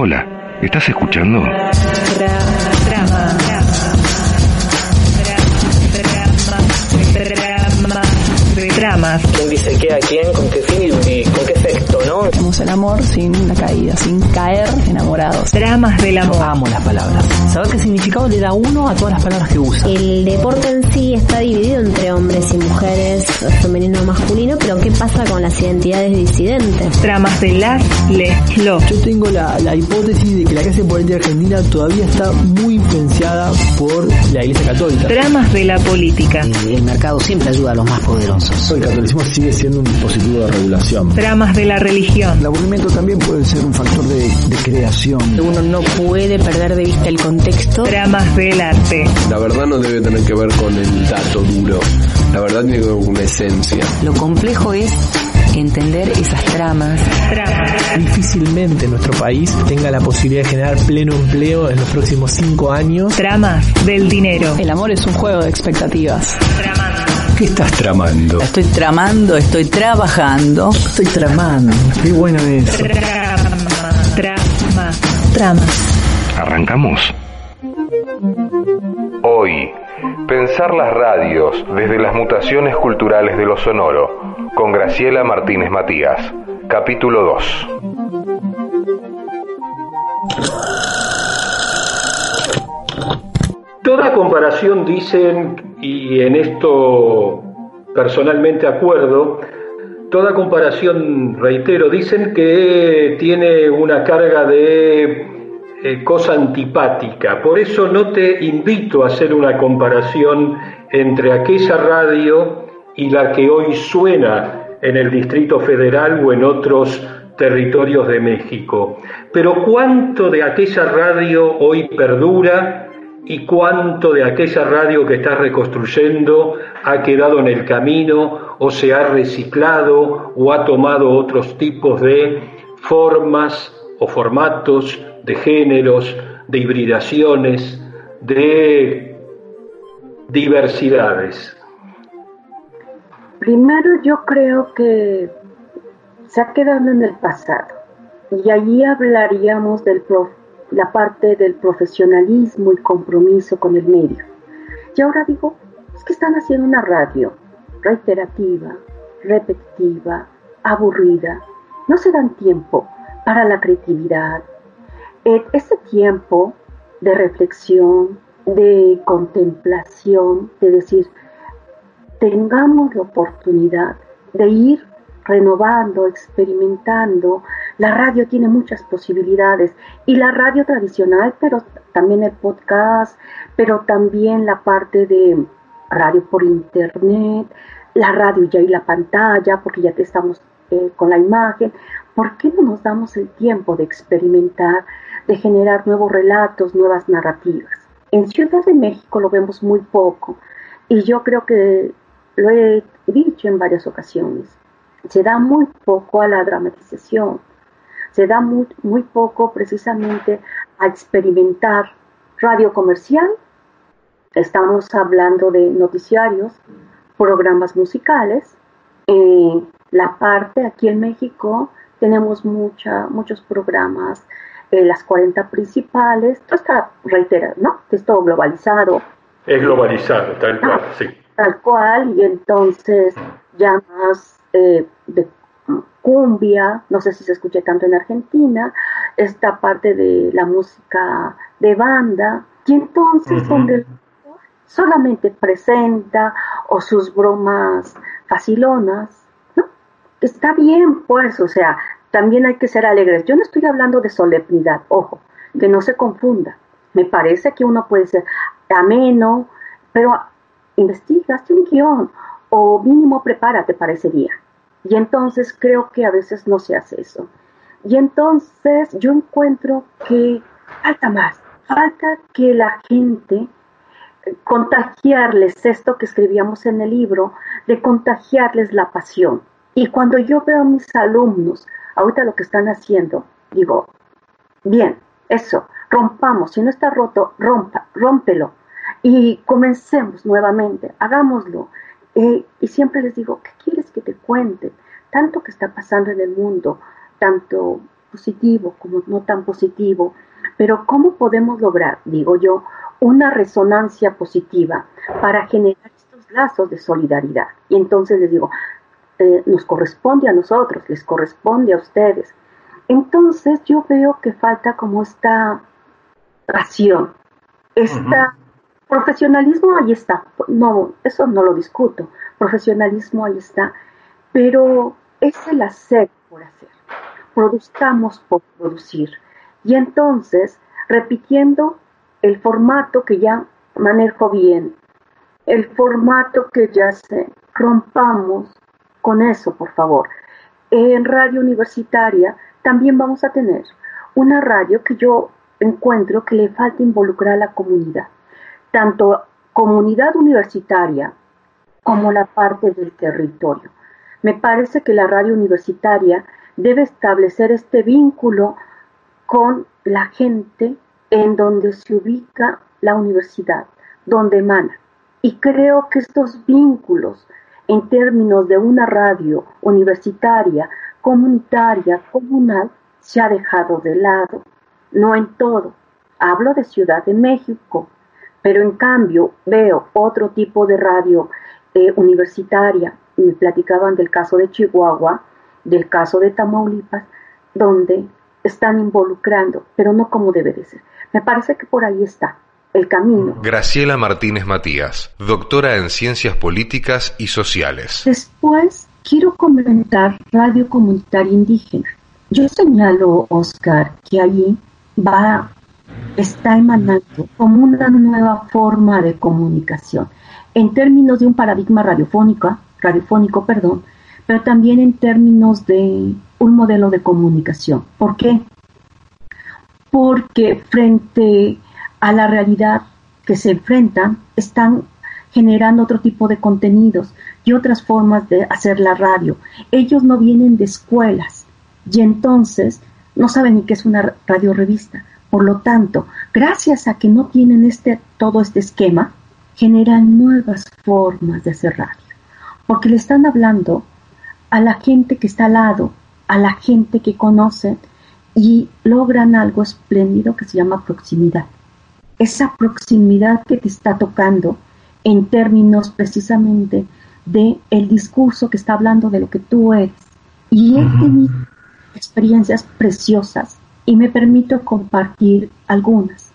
Hola, ¿estás escuchando? Dramas. ¿Quién dice qué a quién? ¿Con qué fin y con qué efecto, no? Tenemos el amor sin la caída, sin caer enamorados. Dramas del amor. Amo las palabras. Saber qué significado le da uno a todas las palabras que usa. El deporte en sí está dividido entre hombres y mujeres, femenino o masculino, pero ¿qué pasa con las identidades disidentes? Dramas de las, les, lo. Yo tengo la, la hipótesis de que la clase política argentina todavía está muy influenciada por la Iglesia Católica. Dramas de la política. El, el mercado siempre ayuda a los más poderosos. El catolicismo sigue siendo un dispositivo de regulación. Dramas de la religión. El aburrimiento también puede ser un factor de, de creación. Uno no puede perder de vista el contexto. Dramas del arte. La verdad no debe tener que ver con el dato duro. La verdad tiene que ver con una esencia. Lo complejo es entender esas tramas. Dramas. Difícilmente nuestro país tenga la posibilidad de generar pleno empleo en los próximos cinco años. Dramas del dinero. El amor es un juego de expectativas. Tramando. ¿Qué estás tramando? Estoy tramando, estoy trabajando. Estoy tramando. Qué bueno es. Drama. Trama. ¿Arrancamos? Hoy, pensar las radios desde las mutaciones culturales de lo sonoro, con Graciela Martínez Matías, capítulo 2. Toda comparación, dicen, y en esto personalmente acuerdo, toda comparación, reitero, dicen que tiene una carga de eh, cosa antipática. Por eso no te invito a hacer una comparación entre aquella radio y la que hoy suena en el Distrito Federal o en otros territorios de México. Pero cuánto de aquella radio hoy perdura y cuánto de aquella radio que estás reconstruyendo ha quedado en el camino o se ha reciclado o ha tomado otros tipos de formas o formatos, de géneros, de hibridaciones, de diversidades. Primero yo creo que se ha quedado en el pasado y allí hablaríamos del prof la parte del profesionalismo y compromiso con el medio. Y ahora digo, es que están haciendo una radio reiterativa, repetitiva, aburrida. No se dan tiempo para la creatividad. Ese tiempo de reflexión, de contemplación, de decir, tengamos la oportunidad de ir renovando, experimentando. La radio tiene muchas posibilidades y la radio tradicional, pero también el podcast, pero también la parte de radio por internet, la radio ya y la pantalla, porque ya estamos eh, con la imagen. ¿Por qué no nos damos el tiempo de experimentar, de generar nuevos relatos, nuevas narrativas? En Ciudad de México lo vemos muy poco y yo creo que lo he dicho en varias ocasiones se da muy poco a la dramatización, se da muy, muy poco precisamente a experimentar radio comercial, estamos hablando de noticiarios, programas musicales, en la parte aquí en México tenemos mucha, muchos programas, eh, las 40 principales, todo está reiterado, ¿no? Que es todo globalizado. Es globalizado, tal cual, sí. Tal cual, y entonces ya más de cumbia, no sé si se escucha tanto en Argentina, esta parte de la música de banda, y entonces donde solamente presenta o sus bromas facilonas, ¿no? Está bien, pues, o sea, también hay que ser alegres. Yo no estoy hablando de solemnidad, ojo, que no se confunda. Me parece que uno puede ser ameno, pero investigaste un guion o mínimo prepárate parecería. Y entonces creo que a veces no se hace eso. Y entonces yo encuentro que falta más, falta que la gente eh, contagiarles esto que escribíamos en el libro, de contagiarles la pasión. Y cuando yo veo a mis alumnos, ahorita lo que están haciendo, digo, bien, eso, rompamos, si no está roto, rompa, rómpelo. Y comencemos nuevamente, hagámoslo. Eh, y siempre les digo, ¿qué que te cuente? Tanto que está pasando en el mundo, tanto positivo como no tan positivo, pero ¿cómo podemos lograr, digo yo, una resonancia positiva para generar estos lazos de solidaridad? Y entonces les digo, eh, nos corresponde a nosotros, les corresponde a ustedes. Entonces yo veo que falta como esta pasión, esta profesionalismo ahí está, no, eso no lo discuto, profesionalismo ahí está, pero es el hacer por hacer, produzcamos por producir. Y entonces, repitiendo el formato que ya manejo bien, el formato que ya sé, rompamos con eso, por favor. En radio universitaria también vamos a tener una radio que yo encuentro que le falta involucrar a la comunidad, tanto comunidad universitaria como la parte del territorio. Me parece que la radio universitaria debe establecer este vínculo con la gente en donde se ubica la universidad, donde emana. Y creo que estos vínculos en términos de una radio universitaria, comunitaria, comunal, se ha dejado de lado. No en todo. Hablo de Ciudad de México, pero en cambio veo otro tipo de radio eh, universitaria me platicaban del caso de Chihuahua, del caso de Tamaulipas, donde están involucrando, pero no como debe de ser. Me parece que por ahí está el camino. Graciela Martínez Matías, doctora en Ciencias Políticas y Sociales. Después quiero comentar Radio Comunitaria Indígena. Yo señalo, Oscar, que allí va, está emanando como una nueva forma de comunicación en términos de un paradigma radiofónico, radiofónico, perdón, pero también en términos de un modelo de comunicación. ¿Por qué? Porque frente a la realidad que se enfrentan, están generando otro tipo de contenidos y otras formas de hacer la radio. Ellos no vienen de escuelas y entonces no saben ni qué es una radio revista. Por lo tanto, gracias a que no tienen este todo este esquema, generan nuevas formas de hacer radio porque le están hablando a la gente que está al lado, a la gente que conoce y logran algo espléndido que se llama proximidad. Esa proximidad que te está tocando en términos precisamente de el discurso que está hablando de lo que tú eres. Y he tenido experiencias preciosas y me permito compartir algunas.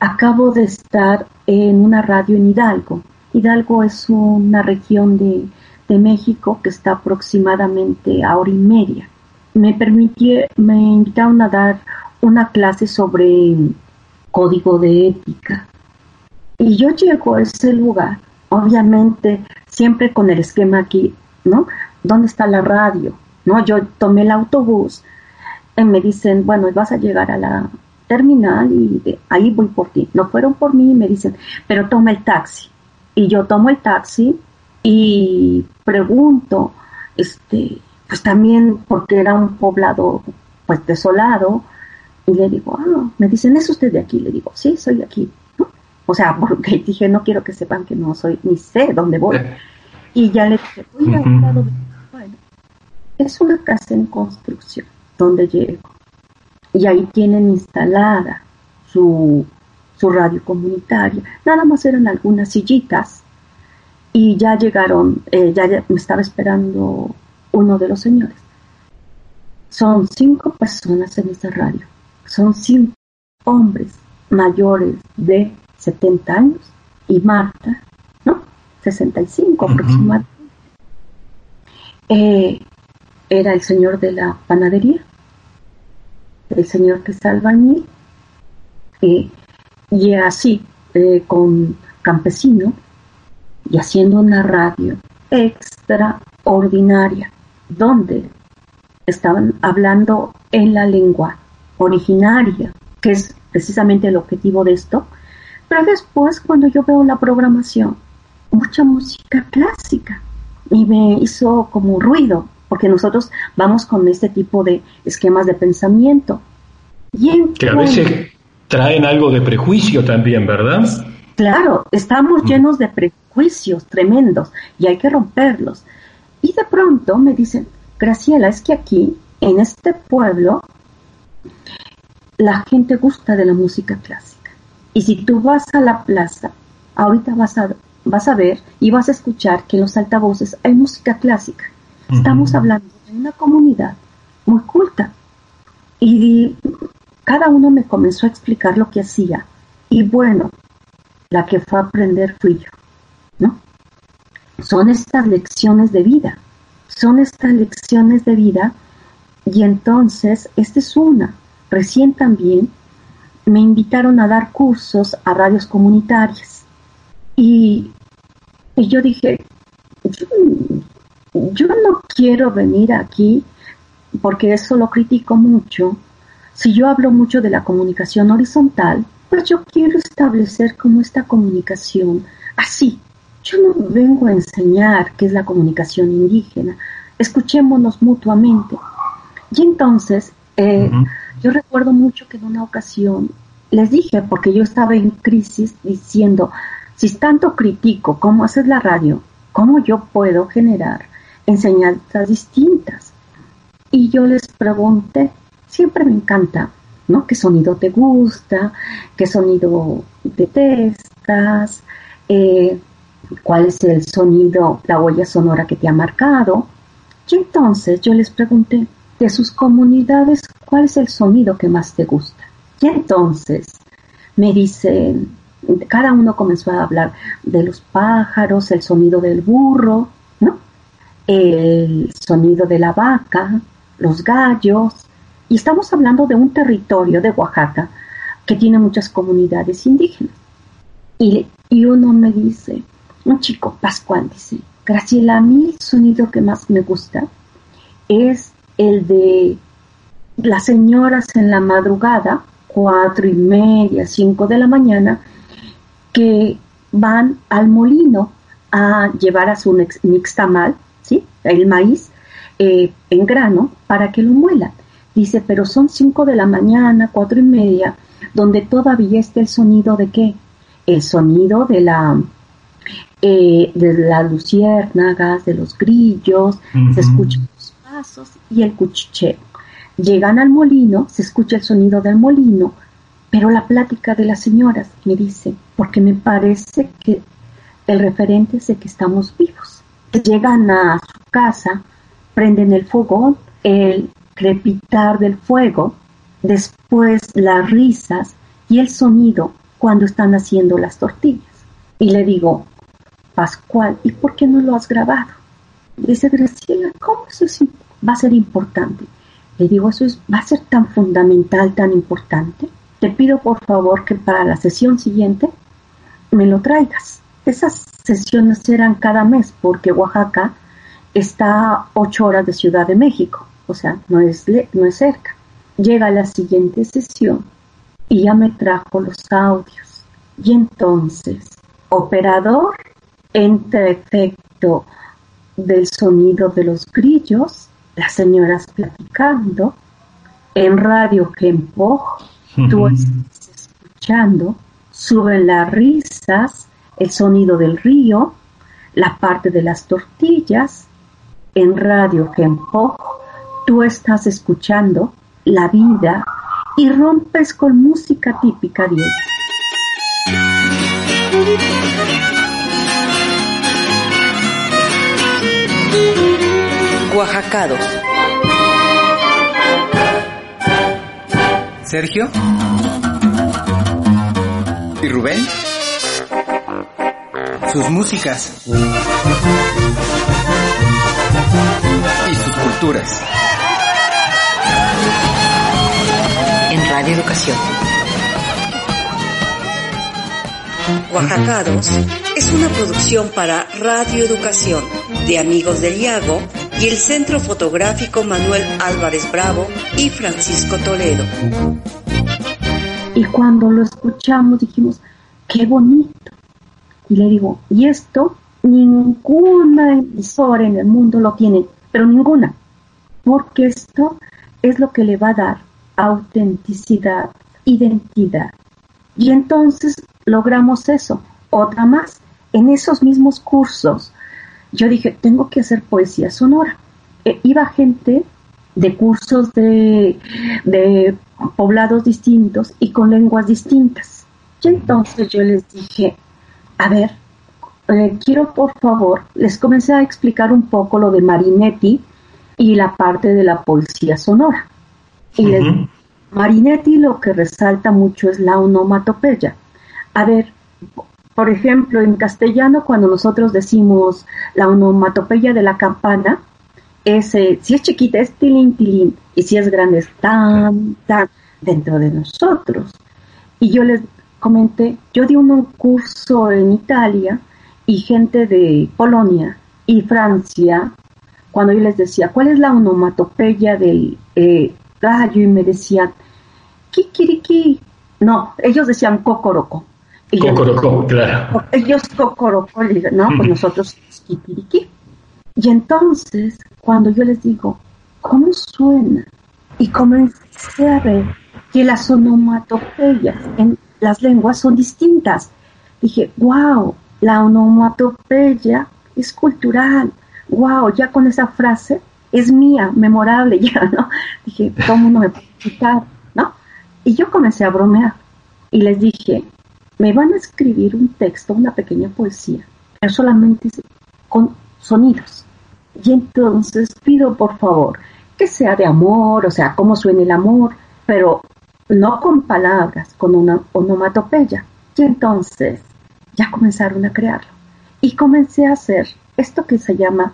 Acabo de estar en una radio en Hidalgo Hidalgo es una región de, México que está aproximadamente a hora y media. Me permití, me invitaron a dar una clase sobre código de ética. Y yo llego a ese lugar, obviamente siempre con el esquema aquí, ¿no? ¿Dónde está la radio? ¿No? Yo tomé el autobús me dicen, bueno, vas a llegar a la terminal y ahí voy por ti. No fueron por mí y me dicen, pero toma el taxi y yo tomo el taxi y pregunto, este, pues también porque era un poblado pues desolado, y le digo, ah, me dicen, ¿es usted de aquí? Le digo, sí, soy de aquí. O sea, porque dije, no quiero que sepan que no soy, ni sé dónde voy. Y ya le dije, voy a un lado bueno, es una casa en construcción donde llego. Y ahí tienen instalada su su radio comunitaria. Nada más eran algunas sillitas y ya llegaron, eh, ya, me estaba esperando uno de los señores. Son cinco personas en esta radio. Son cinco hombres mayores de 70 años y Marta, ¿no? 65 aproximadamente. Eh, era el señor de la panadería, el señor que es albañil, eh, y así, eh, con Campesino, y haciendo una radio extraordinaria, donde estaban hablando en la lengua originaria, que es precisamente el objetivo de esto. Pero después, cuando yo veo la programación, mucha música clásica, y me hizo como ruido, porque nosotros vamos con este tipo de esquemas de pensamiento. Y en que a veces traen algo de prejuicio también, ¿verdad? Claro, estamos mm. llenos de prejuicios tremendos y hay que romperlos. Y de pronto me dicen, Graciela, es que aquí en este pueblo la gente gusta de la música clásica. Y si tú vas a la plaza, ahorita vas a, vas a ver y vas a escuchar que en los altavoces hay música clásica. Estamos hablando de una comunidad muy culta. Y cada uno me comenzó a explicar lo que hacía. Y bueno, la que fue a aprender fui yo, ¿no? Son estas lecciones de vida, son estas lecciones de vida y entonces, esta es una. Recién también me invitaron a dar cursos a radios comunitarias y, y yo dije, yo no quiero venir aquí porque eso lo critico mucho. Si yo hablo mucho de la comunicación horizontal, pues yo quiero establecer como esta comunicación así. Yo no vengo a enseñar qué es la comunicación indígena. Escuchémonos mutuamente. Y entonces, eh, yo recuerdo mucho que en una ocasión les dije, porque yo estaba en crisis diciendo, si tanto critico cómo haces la radio, ¿cómo yo puedo generar enseñanzas distintas? Y yo les pregunté, siempre me encanta ¿no? ¿Qué sonido te gusta? ¿Qué sonido detestas? Eh, ¿Cuál es el sonido, la huella sonora que te ha marcado? Y entonces yo les pregunté, de sus comunidades, ¿cuál es el sonido que más te gusta? Y entonces me dicen, cada uno comenzó a hablar de los pájaros, el sonido del burro. El sonido de la vaca, los gallos, y estamos hablando de un territorio de Oaxaca que tiene muchas comunidades indígenas. Y, y uno me dice, un chico, Pascual, dice, Graciela, a mí el sonido que más me gusta es el de las señoras en la madrugada, cuatro y media, cinco de la mañana, que van al molino a llevar a su nixtamal, ¿sí? el maíz, eh, en grano, para que lo muelan. Dice, pero son cinco de la mañana, cuatro y media, donde todavía está el sonido de qué? El sonido de la eh, de las luciérnagas, de los grillos, se escuchan los pasos y el cuchicheo. Llegan al molino, se escucha el sonido del molino, pero la plática de las señoras me dice, porque me parece que el referente es de que estamos vivos. Llegan a su casa, prenden el fogón, el crepitar del fuego, después las risas y el sonido cuando están haciendo las tortillas. Y le digo, Pascual, ¿y por qué no lo has grabado? Dice Graciela, ¿cómo eso va a ser importante? Le digo, eso es, va a ser tan fundamental, tan importante. Te pido por favor que para la sesión siguiente me lo traigas. Esas sesiones serán cada mes porque Oaxaca está a ocho horas de Ciudad de México o sea, no es, no es cerca. Llega la siguiente sesión y ya me trajo los audios. Y entonces, operador, entre efecto del sonido de los grillos, las señoras platicando, en radio Gempo, tú estás escuchando, suben las risas, el sonido del río, la parte de las tortillas, en radio Gempo, Tú estás escuchando la vida y rompes con música típica de. Oaxacados. Sergio. ¿Y Rubén? Sus músicas. Y sus culturas. Radio Educación. Oaxacados es una producción para Radio Educación de Amigos del Iago y el Centro Fotográfico Manuel Álvarez Bravo y Francisco Toledo. Y cuando lo escuchamos dijimos, qué bonito. Y le digo, y esto ninguna emisora en el mundo lo tiene, pero ninguna, porque esto es lo que le va a dar autenticidad, identidad. Y entonces logramos eso. Otra más, en esos mismos cursos, yo dije, tengo que hacer poesía sonora. E iba gente de cursos de, de poblados distintos y con lenguas distintas. Y entonces yo les dije, a ver, eh, quiero por favor, les comencé a explicar un poco lo de Marinetti y la parte de la poesía sonora. Y les, Marinetti lo que resalta mucho es la onomatopeya. A ver, por ejemplo, en castellano cuando nosotros decimos la onomatopeya de la campana, es, eh, si es chiquita es tilín, tilín, y si es grande es tan, tan, dentro de nosotros. Y yo les comenté, yo di un curso en Italia y gente de Polonia y Francia, cuando yo les decía, ¿cuál es la onomatopeya del eh, gallo? Y me decían, kikiriki. No, ellos decían cocoroco. Cocoroco, claro. Ellos cocoroco, no, pues nosotros kikiriki. Y entonces, cuando yo les digo, ¿cómo suena? Y comencé a ver que las onomatopeyas en las lenguas son distintas. Dije, wow, la onomatopeya es cultural. Wow, ya con esa frase es mía, memorable ya, ¿no? Dije, ¿cómo no me puede quitar? ¿No? Y yo comencé a bromear y les dije, me van a escribir un texto, una pequeña poesía, pero solamente con sonidos. Y entonces pido por favor que sea de amor, o sea, cómo suene el amor, pero no con palabras, con una onomatopeya. Y entonces ya comenzaron a crearlo. Y comencé a hacer esto que se llama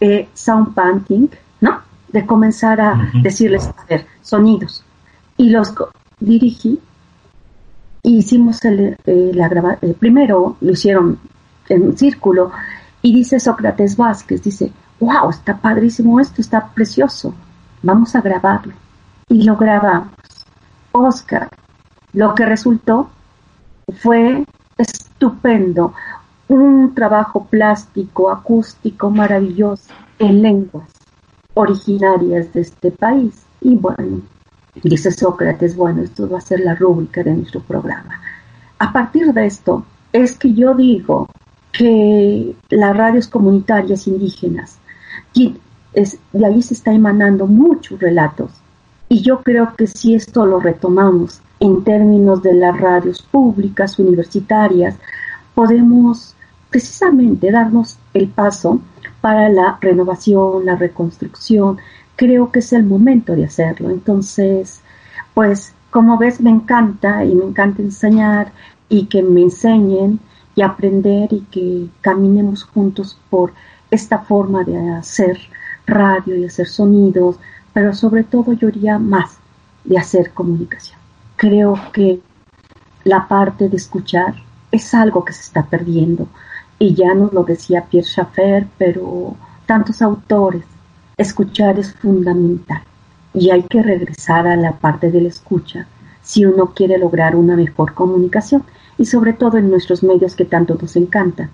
eh, sound painting, ¿no? De comenzar a decirles, a ver, sonidos. Y los dirigí y hicimos el, eh, la graba eh, primero lo hicieron en un círculo y dice Sócrates Vázquez, dice, wow, está padrísimo esto, está precioso, vamos a grabarlo. Y lo grabamos. Oscar, lo que resultó fue estupendo, un trabajo plástico, acústico maravilloso en lenguas originarias de este país. Y bueno, dice Sócrates, bueno, esto va a ser la rúbrica de nuestro programa. A partir de esto, es que yo digo que las radios comunitarias indígenas, de ahí se está emanando muchos relatos. Y yo creo que si esto lo retomamos en términos de las radios públicas, universitarias, podemos precisamente darnos el paso para la renovación, la reconstrucción. Creo que es el momento de hacerlo. Entonces, pues como ves, me encanta y me encanta enseñar y que me enseñen y aprender y que caminemos juntos por esta forma de hacer radio y hacer sonidos, pero sobre todo yo más de hacer comunicación. Creo que la parte de escuchar es algo que se está perdiendo y ya nos lo decía Pierre Schaeffer, pero tantos autores, escuchar es fundamental y hay que regresar a la parte de la escucha si uno quiere lograr una mejor comunicación y sobre todo en nuestros medios que tanto nos encantan.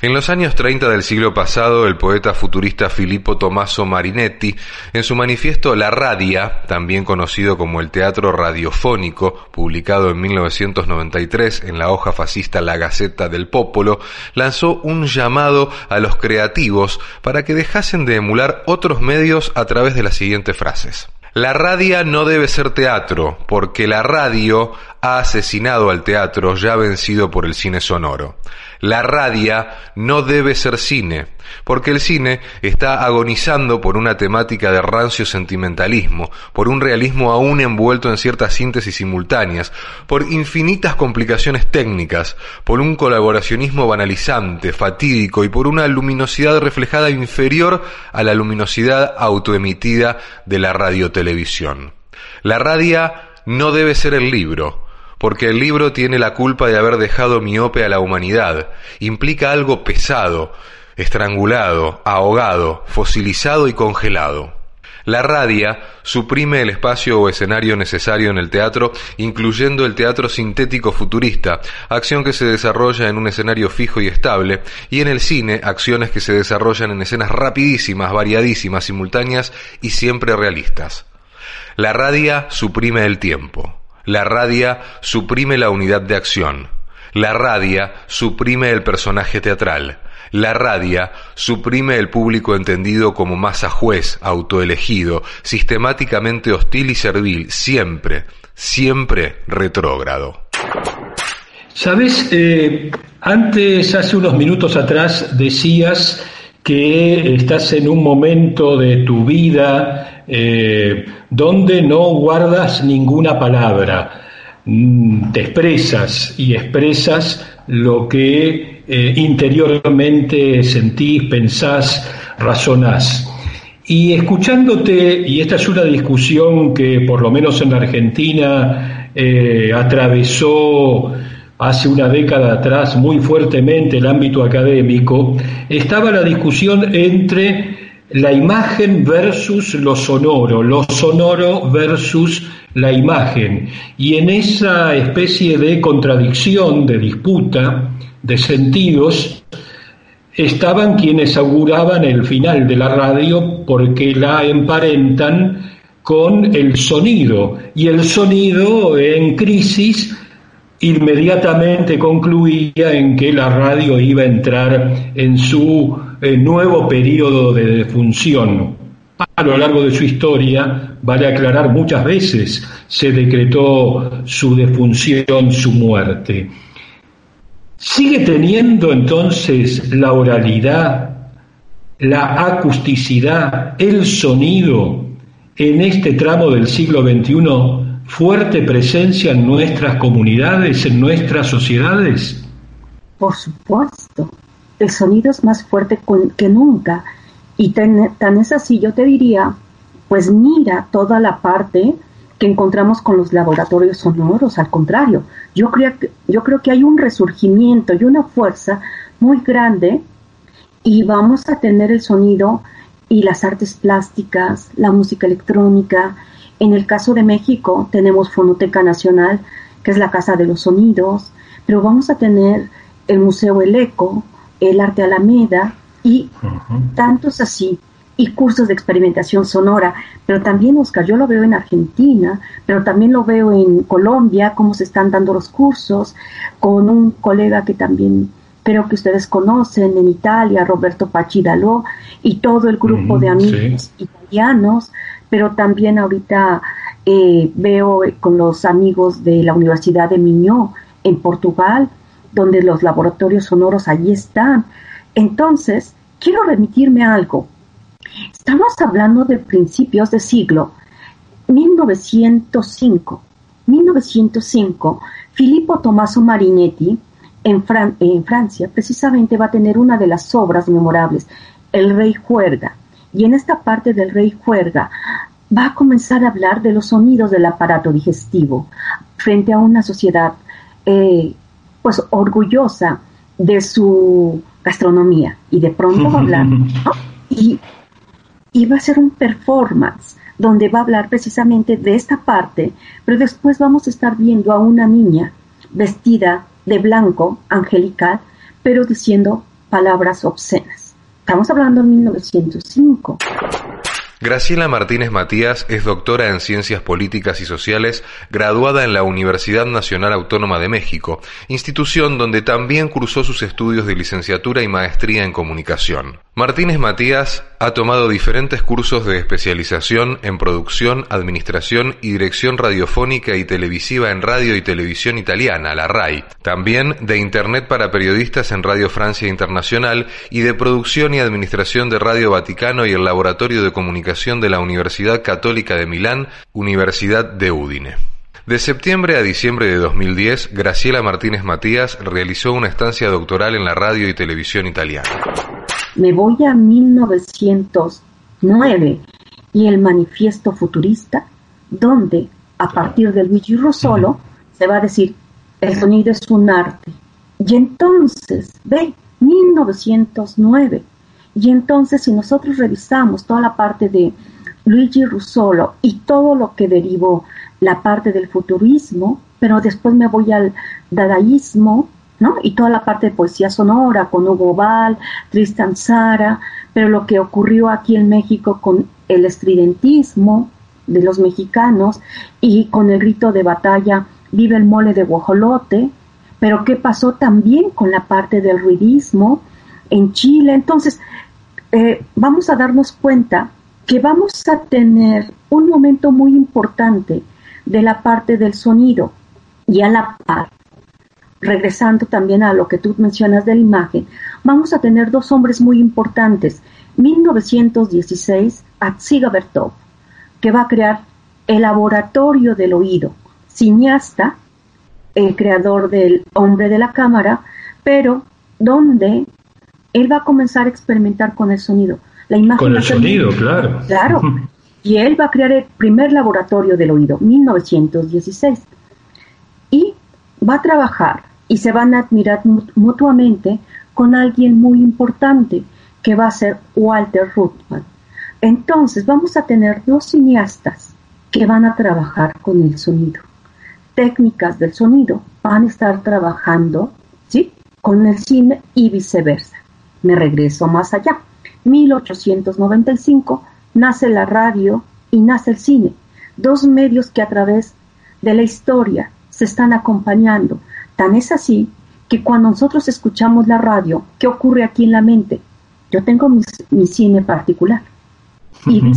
En los años 30 del siglo pasado, el poeta futurista Filippo Tommaso Marinetti, en su manifiesto La Radia, también conocido como el teatro radiofónico, publicado en 1993 en la hoja fascista La Gaceta del Popolo, lanzó un llamado a los creativos para que dejasen de emular otros medios a través de las siguientes frases. La radia no debe ser teatro, porque la radio ha asesinado al teatro ya vencido por el cine sonoro. La radia no debe ser cine, porque el cine está agonizando por una temática de rancio sentimentalismo, por un realismo aún envuelto en ciertas síntesis simultáneas, por infinitas complicaciones técnicas, por un colaboracionismo banalizante, fatídico y por una luminosidad reflejada inferior a la luminosidad autoemitida de la radiotelevisión. La radia no debe ser el libro, porque el libro tiene la culpa de haber dejado miope a la humanidad, implica algo pesado, estrangulado, ahogado, fosilizado y congelado. La radia suprime el espacio o escenario necesario en el teatro, incluyendo el teatro sintético futurista, acción que se desarrolla en un escenario fijo y estable, y en el cine, acciones que se desarrollan en escenas rapidísimas, variadísimas, simultáneas y siempre realistas. La radia suprime el tiempo. La radia suprime la unidad de acción. La radia suprime el personaje teatral. La radia suprime el público entendido como masa juez, autoelegido, sistemáticamente hostil y servil, siempre, siempre retrógrado. Sabes, eh, antes, hace unos minutos atrás, decías que estás en un momento de tu vida eh, donde no guardas ninguna palabra, mm, te expresas y expresas lo que eh, interiormente sentís, pensás, razonás. Y escuchándote, y esta es una discusión que por lo menos en la Argentina eh, atravesó hace una década atrás muy fuertemente el ámbito académico, estaba la discusión entre la imagen versus lo sonoro, lo sonoro versus la imagen. Y en esa especie de contradicción, de disputa, de sentidos, estaban quienes auguraban el final de la radio porque la emparentan con el sonido. Y el sonido en crisis inmediatamente concluía en que la radio iba a entrar en su eh, nuevo periodo de defunción. A lo largo de su historia, vale aclarar, muchas veces se decretó su defunción, su muerte. ¿Sigue teniendo entonces la oralidad, la acusticidad, el sonido en este tramo del siglo XXI fuerte presencia en nuestras comunidades, en nuestras sociedades? Por supuesto, el sonido es más fuerte que nunca. Y tan, es así, yo te diría, pues mira toda la parte que encontramos con los laboratorios sonoros, al contrario, yo creo, yo creo que hay un resurgimiento y una fuerza muy grande y vamos a tener el sonido y las artes plásticas, la música electrónica, en el caso de México tenemos Fonoteca Nacional, que es la Casa de los Sonidos, pero vamos a tener el Museo El Eco, el Arte Alameda y tantos así, y cursos de experimentación sonora. Pero también, Oscar, yo lo veo en Argentina, pero también lo veo en Colombia, cómo se están dando los cursos, con un colega que también creo que ustedes conocen en Italia, Roberto Pachidaló, y todo el grupo de amigos italianos pero también ahorita eh, veo con los amigos de la Universidad de Miñó en Portugal, donde los laboratorios sonoros allí están. Entonces, quiero remitirme a algo. Estamos hablando de principios de siglo 1905. 1905, Filippo Tommaso Marinetti en, en Francia precisamente va a tener una de las obras memorables, El Rey Juerga y en esta parte del rey juerga va a comenzar a hablar de los sonidos del aparato digestivo frente a una sociedad eh, pues orgullosa de su gastronomía y de pronto va a hablar y, y va a ser un performance donde va a hablar precisamente de esta parte, pero después vamos a estar viendo a una niña vestida de blanco, angelical, pero diciendo palabras obscenas. Estamos hablando de 1905. Graciela Martínez Matías es doctora en Ciencias Políticas y Sociales, graduada en la Universidad Nacional Autónoma de México, institución donde también cursó sus estudios de licenciatura y maestría en comunicación. Martínez Matías ha tomado diferentes cursos de especialización en producción, administración y dirección radiofónica y televisiva en radio y televisión italiana, la RAI, también de Internet para periodistas en Radio Francia Internacional y de producción y administración de Radio Vaticano y el Laboratorio de Comunicación de la Universidad Católica de Milán, Universidad de Udine. De septiembre a diciembre de 2010, Graciela Martínez Matías realizó una estancia doctoral en la radio y televisión italiana. Me voy a 1909 y el manifiesto futurista, donde a partir de Luigi Russolo se va a decir el sonido es un arte. Y entonces, ve, 1909. Y entonces si nosotros revisamos toda la parte de Luigi Russolo y todo lo que derivó la parte del futurismo, pero después me voy al dadaísmo, ¿no? Y toda la parte de poesía sonora con Hugo Val, Tristan Zara, pero lo que ocurrió aquí en México con el estridentismo de los mexicanos y con el grito de batalla Vive el mole de guajolote, pero qué pasó también con la parte del ruidismo en Chile. Entonces, eh, vamos a darnos cuenta que vamos a tener un momento muy importante de la parte del sonido y a la par, regresando también a lo que tú mencionas de la imagen, vamos a tener dos hombres muy importantes. 1916, Atziga Bertov, que va a crear el laboratorio del oído, cineasta, el creador del hombre de la cámara, pero donde él va a comenzar a experimentar con el sonido. La imagen con el ser- sonido, claro. Claro. Y él va a crear el primer laboratorio del oído, 1916. Y va a trabajar y se van a admirar mu- mutuamente con alguien muy importante, que va a ser Walter Ruttmann. Entonces vamos a tener dos cineastas que van a trabajar con el sonido. Técnicas del sonido van a estar trabajando, ¿sí? Con el cine y viceversa. Me regreso más allá. 1895 nace la radio y nace el cine, dos medios que a través de la historia se están acompañando. Tan es así que cuando nosotros escuchamos la radio, ¿qué ocurre aquí en la mente? Yo tengo mi, mi cine particular. Y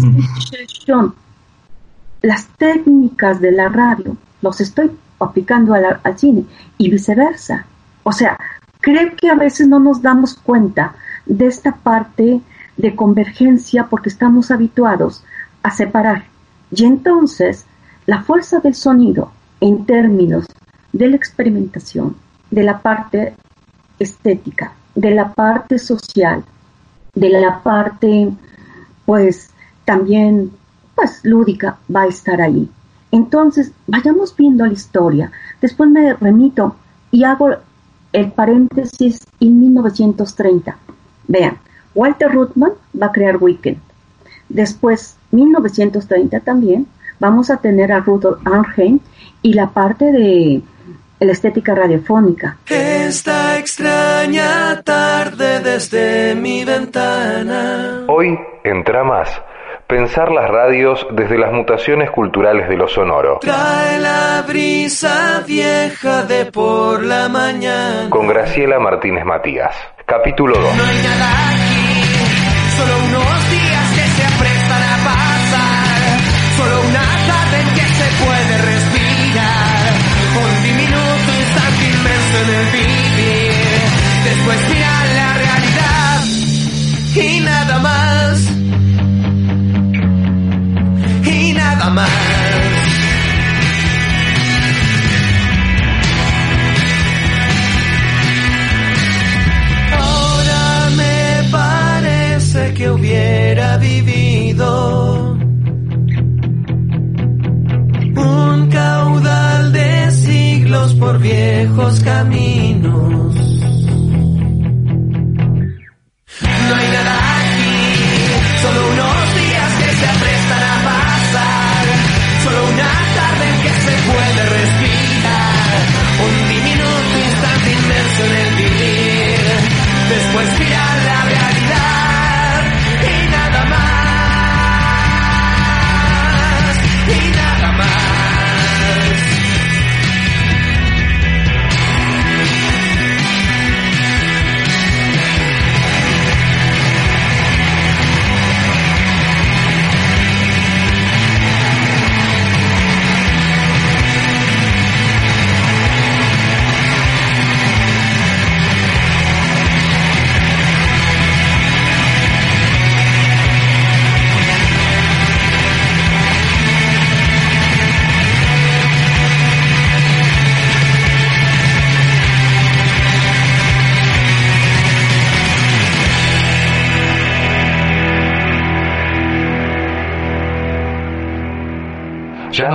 las técnicas de la radio los estoy aplicando la- al cine y viceversa. O sea, creo que a veces no nos damos cuenta de esta parte de convergencia porque estamos habituados a separar. Y entonces, la fuerza del sonido en términos de la experimentación, de la parte estética, de la parte social, de la parte, pues, también, pues, lúdica, va a estar ahí. Entonces, vayamos viendo la historia. Después me remito y hago el paréntesis en 1930. Vean, Walter Ruttmann va a crear Weekend. Después, 1930 también, vamos a tener a Rudolf Arnheim y la parte de la estética radiofónica. Esta extraña tarde desde mi ventana. Hoy, en Tramas, pensar las radios desde las mutaciones culturales de lo sonoro. Trae la brisa vieja de por la mañana. Con Graciela Martínez Matías. Capítulo 2. No hay nada aquí, solo unos días que se aprestan a pasar. Solo una tarde en que se puede respirar. Un diminuto instante inmenso en el vivir. Después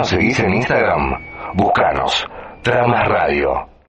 seguís en Instagram?